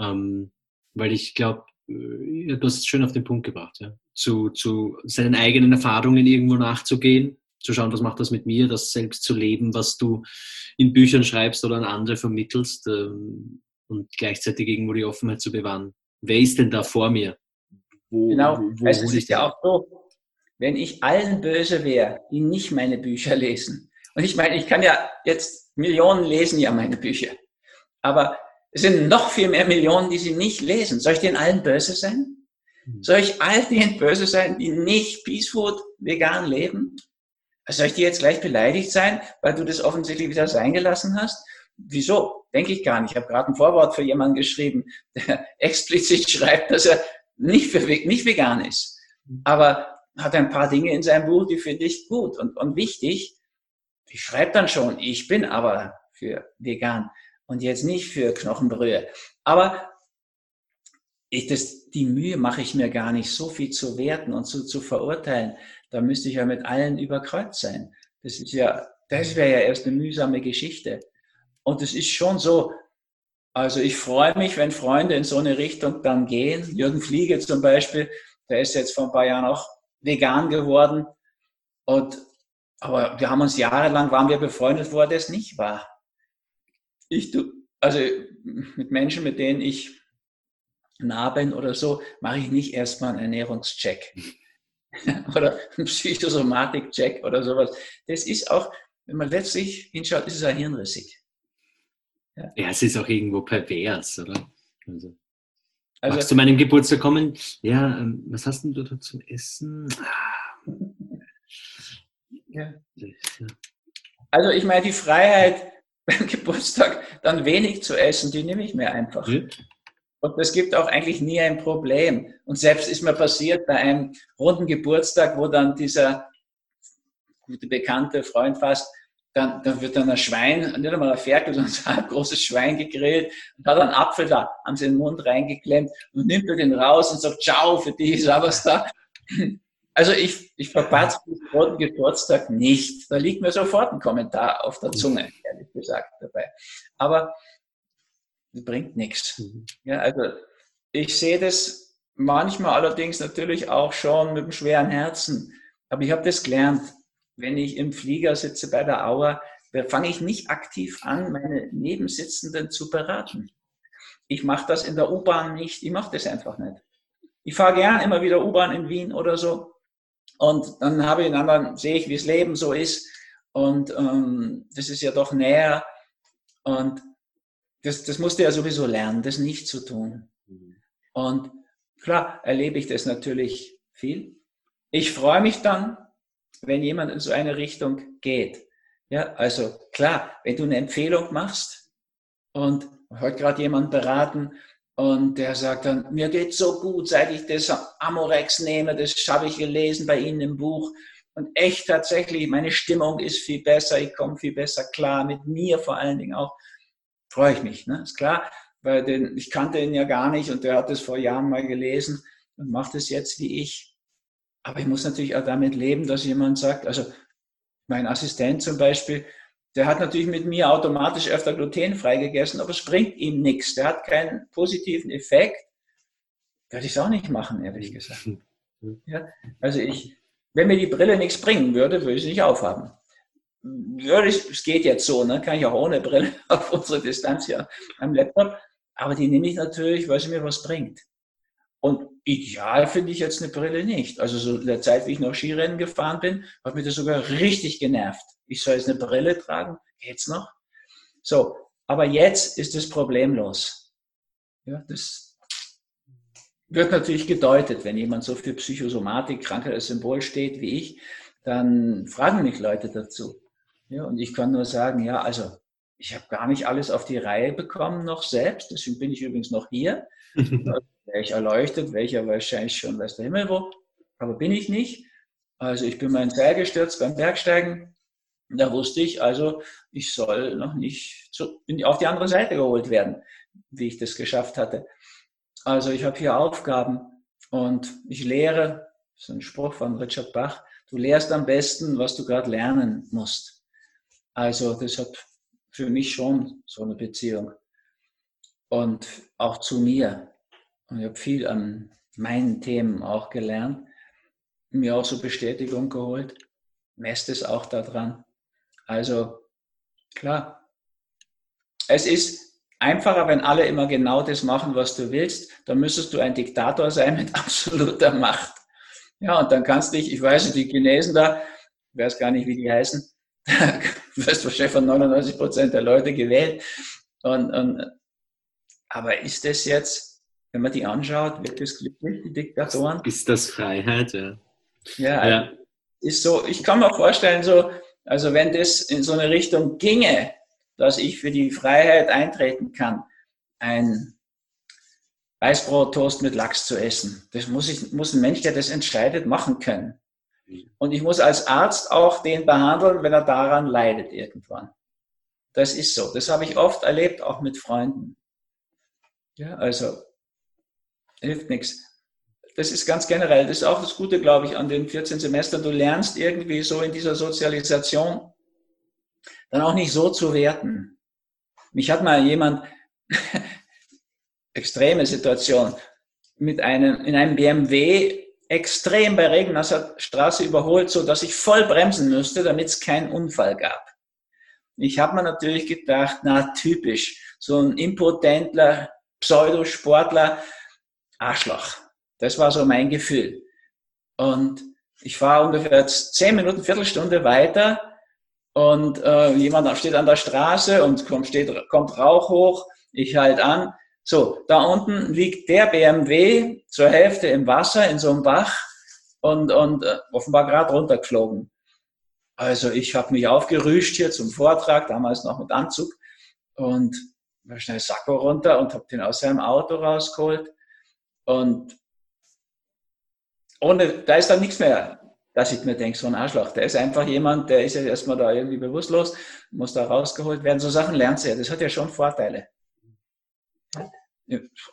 ähm, weil ich glaube, äh, du hast es schön auf den Punkt gebracht, ja? zu, zu seinen eigenen Erfahrungen irgendwo nachzugehen, zu schauen, was macht das mit mir, das selbst zu leben, was du in Büchern schreibst oder an andere vermittelst ähm, und gleichzeitig irgendwo die Offenheit zu bewahren. Wer ist denn da vor mir? Wo, genau, wo, wo es ist ja auch so, wenn ich allen böse wäre, die nicht meine Bücher lesen. Und ich meine, ich kann ja jetzt, Millionen lesen ja meine Bücher. Aber es sind noch viel mehr Millionen, die sie nicht lesen. Soll ich denen allen böse sein? Hm. Soll ich all denen böse sein, die nicht Peace Food vegan leben? Soll ich dir jetzt gleich beleidigt sein, weil du das offensichtlich wieder sein gelassen hast? Wieso? Denke ich gar nicht. Ich habe gerade ein Vorwort für jemanden geschrieben, der explizit schreibt, dass er nicht, für, nicht vegan ist. Hm. Aber hat ein paar Dinge in seinem Buch, die finde ich gut und, und wichtig. Ich schreibe dann schon, ich bin aber für vegan und jetzt nicht für Knochenbrühe. Aber ich, das, die Mühe mache ich mir gar nicht, so viel zu werten und so zu verurteilen. Da müsste ich ja mit allen überkreuzt sein. Das ist ja, das wäre ja erst eine mühsame Geschichte. Und es ist schon so, also ich freue mich, wenn Freunde in so eine Richtung dann gehen. Jürgen Fliege zum Beispiel, der ist jetzt vor ein paar Jahren auch vegan geworden. Und, aber wir haben uns jahrelang, waren wir befreundet, wo er das nicht war. Ich, du, also mit Menschen, mit denen ich nah bin oder so, mache ich nicht erstmal einen Ernährungscheck oder einen Psychosomatik-Check oder sowas. Das ist auch, wenn man letztlich hinschaut, ist es ein hirnrissig. Ja. ja, es ist auch irgendwo pervers, oder? Also. Also, Magst du meinem Geburtstag kommen? Ja, ähm, was hast denn du da zum Essen? Ja. Also ich meine, die Freiheit beim Geburtstag dann wenig zu essen, die nehme ich mir einfach. Ja. Und es gibt auch eigentlich nie ein Problem. Und selbst ist mir passiert bei einem runden Geburtstag, wo dann dieser gute Bekannte, Freund fast, dann, dann wird dann ein Schwein, nicht einmal ein Ferkel, sondern ein großes Schwein gegrillt und hat einen Apfel da, haben sie in den Mund reingeklemmt und nimmt er den raus und sagt, ciao, für dich ist was da. Also ich, ich verpatze den roten Geburtstag nicht. Da liegt mir sofort ein Kommentar auf der Zunge, ehrlich gesagt, dabei. Aber das bringt nichts. Mhm. Ja, also ich sehe das manchmal allerdings natürlich auch schon mit einem schweren Herzen. Aber ich habe das gelernt wenn ich im Flieger sitze bei der Auer, fange ich nicht aktiv an, meine Nebensitzenden zu beraten. Ich mache das in der U-Bahn nicht, ich mache das einfach nicht. Ich fahre gern immer wieder U-Bahn in Wien oder so und dann habe ich einen anderen, sehe ich, wie das Leben so ist und ähm, das ist ja doch näher und das, das musste ja sowieso lernen, das nicht zu tun. Und klar erlebe ich das natürlich viel. Ich freue mich dann, wenn jemand in so eine Richtung geht. Ja, also klar, wenn du eine Empfehlung machst und heute gerade jemand beraten und der sagt dann, mir geht so gut, seit ich das Amorex nehme, das habe ich gelesen bei Ihnen im Buch und echt tatsächlich, meine Stimmung ist viel besser, ich komme viel besser klar, mit mir vor allen Dingen auch, freue ich mich, ne? ist klar, weil den, ich kannte ihn ja gar nicht und der hat es vor Jahren mal gelesen und macht es jetzt wie ich. Aber ich muss natürlich auch damit leben, dass jemand sagt, also mein Assistent zum Beispiel, der hat natürlich mit mir automatisch öfter glutenfrei gegessen, aber es bringt ihm nichts. Der hat keinen positiven Effekt. Würde ich es auch nicht machen, ehrlich gesagt. Ja? Also ich, wenn mir die Brille nichts bringen würde, würde ich sie nicht aufhaben. ja, es geht jetzt so, ne? kann ich auch ohne Brille auf unsere Distanz hier am Laptop. Aber die nehme ich natürlich, weil sie mir was bringt. Und ideal finde ich jetzt eine Brille nicht. Also so in der Zeit, wie ich noch Skirennen gefahren bin, hat mich das sogar richtig genervt. Ich soll jetzt eine Brille tragen, geht's noch? So, aber jetzt ist es problemlos. Ja, das wird natürlich gedeutet, wenn jemand so für Psychosomatik, Krankheit als Symbol steht wie ich, dann fragen mich Leute dazu. Ja, und ich kann nur sagen, ja, also ich habe gar nicht alles auf die Reihe bekommen noch selbst, deswegen bin ich übrigens noch hier. wäre ich erleuchtet, wäre wahrscheinlich schon weiß der Himmel wo, aber bin ich nicht. Also ich bin mal ins Seil gestürzt beim Bergsteigen. Da wusste ich also, ich soll noch nicht zu, auf die andere Seite geholt werden, wie ich das geschafft hatte. Also ich habe hier Aufgaben und ich lehre, das ist ein Spruch von Richard Bach, du lehrst am besten, was du gerade lernen musst. Also das hat für mich schon so eine Beziehung. Und auch zu mir. Und ich habe viel an meinen Themen auch gelernt, mir auch so Bestätigung geholt, messt es auch daran. Also klar, es ist einfacher, wenn alle immer genau das machen, was du willst. Dann müsstest du ein Diktator sein mit absoluter Macht. Ja, und dann kannst du dich, ich weiß nicht, die Chinesen da, ich weiß gar nicht, wie die heißen, da wirst wahrscheinlich von 99 Prozent der Leute gewählt. Und, und, aber ist das jetzt wenn man die anschaut, wird das glücklich, die Diktatoren. Ist das Freiheit, ja. Ja, ja. ist so, ich kann mir vorstellen, so, also wenn das in so eine Richtung ginge, dass ich für die Freiheit eintreten kann, ein Weißbrot-Toast mit Lachs zu essen. Das muss, ich, muss ein Mensch, der das entscheidet, machen können. Und ich muss als Arzt auch den behandeln, wenn er daran leidet irgendwann. Das ist so. Das habe ich oft erlebt, auch mit Freunden. Ja, also hilft nichts. Das ist ganz generell, das ist auch das Gute, glaube ich, an den 14 Semestern. Du lernst irgendwie so in dieser Sozialisation dann auch nicht so zu werten. Mich hat mal jemand, extreme Situation, mit einem, in einem BMW extrem bei Regennasser Straße überholt, so dass ich voll bremsen müsste, damit es keinen Unfall gab. Ich habe mir natürlich gedacht, na typisch, so ein impotentler Pseudosportler, Arschloch. Das war so mein Gefühl. Und ich fahre ungefähr zehn Minuten, Viertelstunde weiter und äh, jemand steht an der Straße und kommt, steht, kommt Rauch hoch. Ich halte an. So, da unten liegt der BMW zur Hälfte im Wasser in so einem Bach und, und äh, offenbar gerade runtergeflogen. Also ich habe mich aufgerüscht hier zum Vortrag, damals noch mit Anzug und schnell Sakko runter und habe den aus seinem Auto rausgeholt und ohne, da ist dann nichts mehr, dass ich mir denke, so ein Arschloch. Der ist einfach jemand, der ist ja erstmal da irgendwie bewusstlos, muss da rausgeholt werden. So Sachen lernt er. Das hat ja schon Vorteile.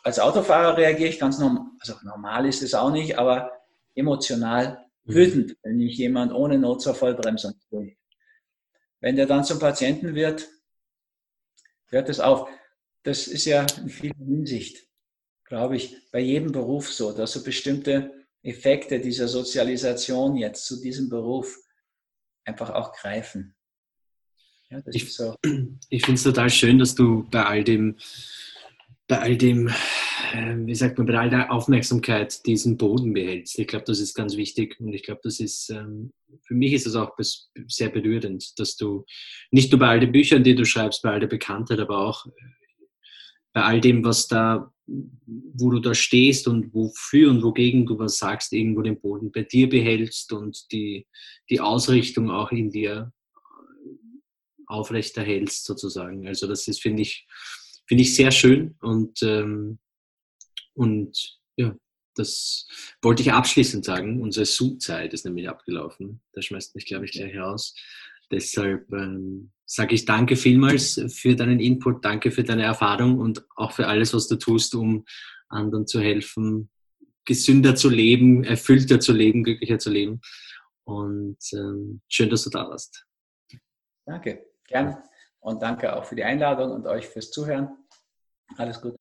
Als Autofahrer reagiere ich ganz normal, also normal ist es auch nicht, aber emotional mhm. wütend, wenn ich jemand ohne Not zur Vollbremsung tue. Wenn der dann zum Patienten wird, hört es auf. Das ist ja in vieler Hinsicht glaube ich, bei jedem Beruf so, dass so bestimmte Effekte dieser Sozialisation jetzt zu diesem Beruf einfach auch greifen. Ja, ich so. ich finde es total schön, dass du bei all dem, bei all dem, ähm, wie sagt man, bei all der Aufmerksamkeit diesen Boden behältst. Ich glaube, das ist ganz wichtig und ich glaube, das ist, ähm, für mich ist das auch sehr berührend, dass du nicht nur bei all den Büchern, die du schreibst, bei all der Bekanntheit, aber auch bei all dem, was da, wo du da stehst und wofür und wogegen du was sagst, irgendwo den Boden bei dir behältst und die, die Ausrichtung auch in dir aufrechterhältst sozusagen. Also das ist, finde ich, finde ich sehr schön und, ähm, und ja, das wollte ich abschließend sagen. Unsere Zoom-Zeit ist nämlich abgelaufen. Da schmeißt mich, glaube ich, gleich raus. Deshalb ähm, sage ich danke vielmals für deinen Input, danke für deine Erfahrung und auch für alles, was du tust, um anderen zu helfen, gesünder zu leben, erfüllter zu leben, glücklicher zu leben. Und ähm, schön, dass du da warst. Danke, gern. Und danke auch für die Einladung und euch fürs Zuhören. Alles Gute.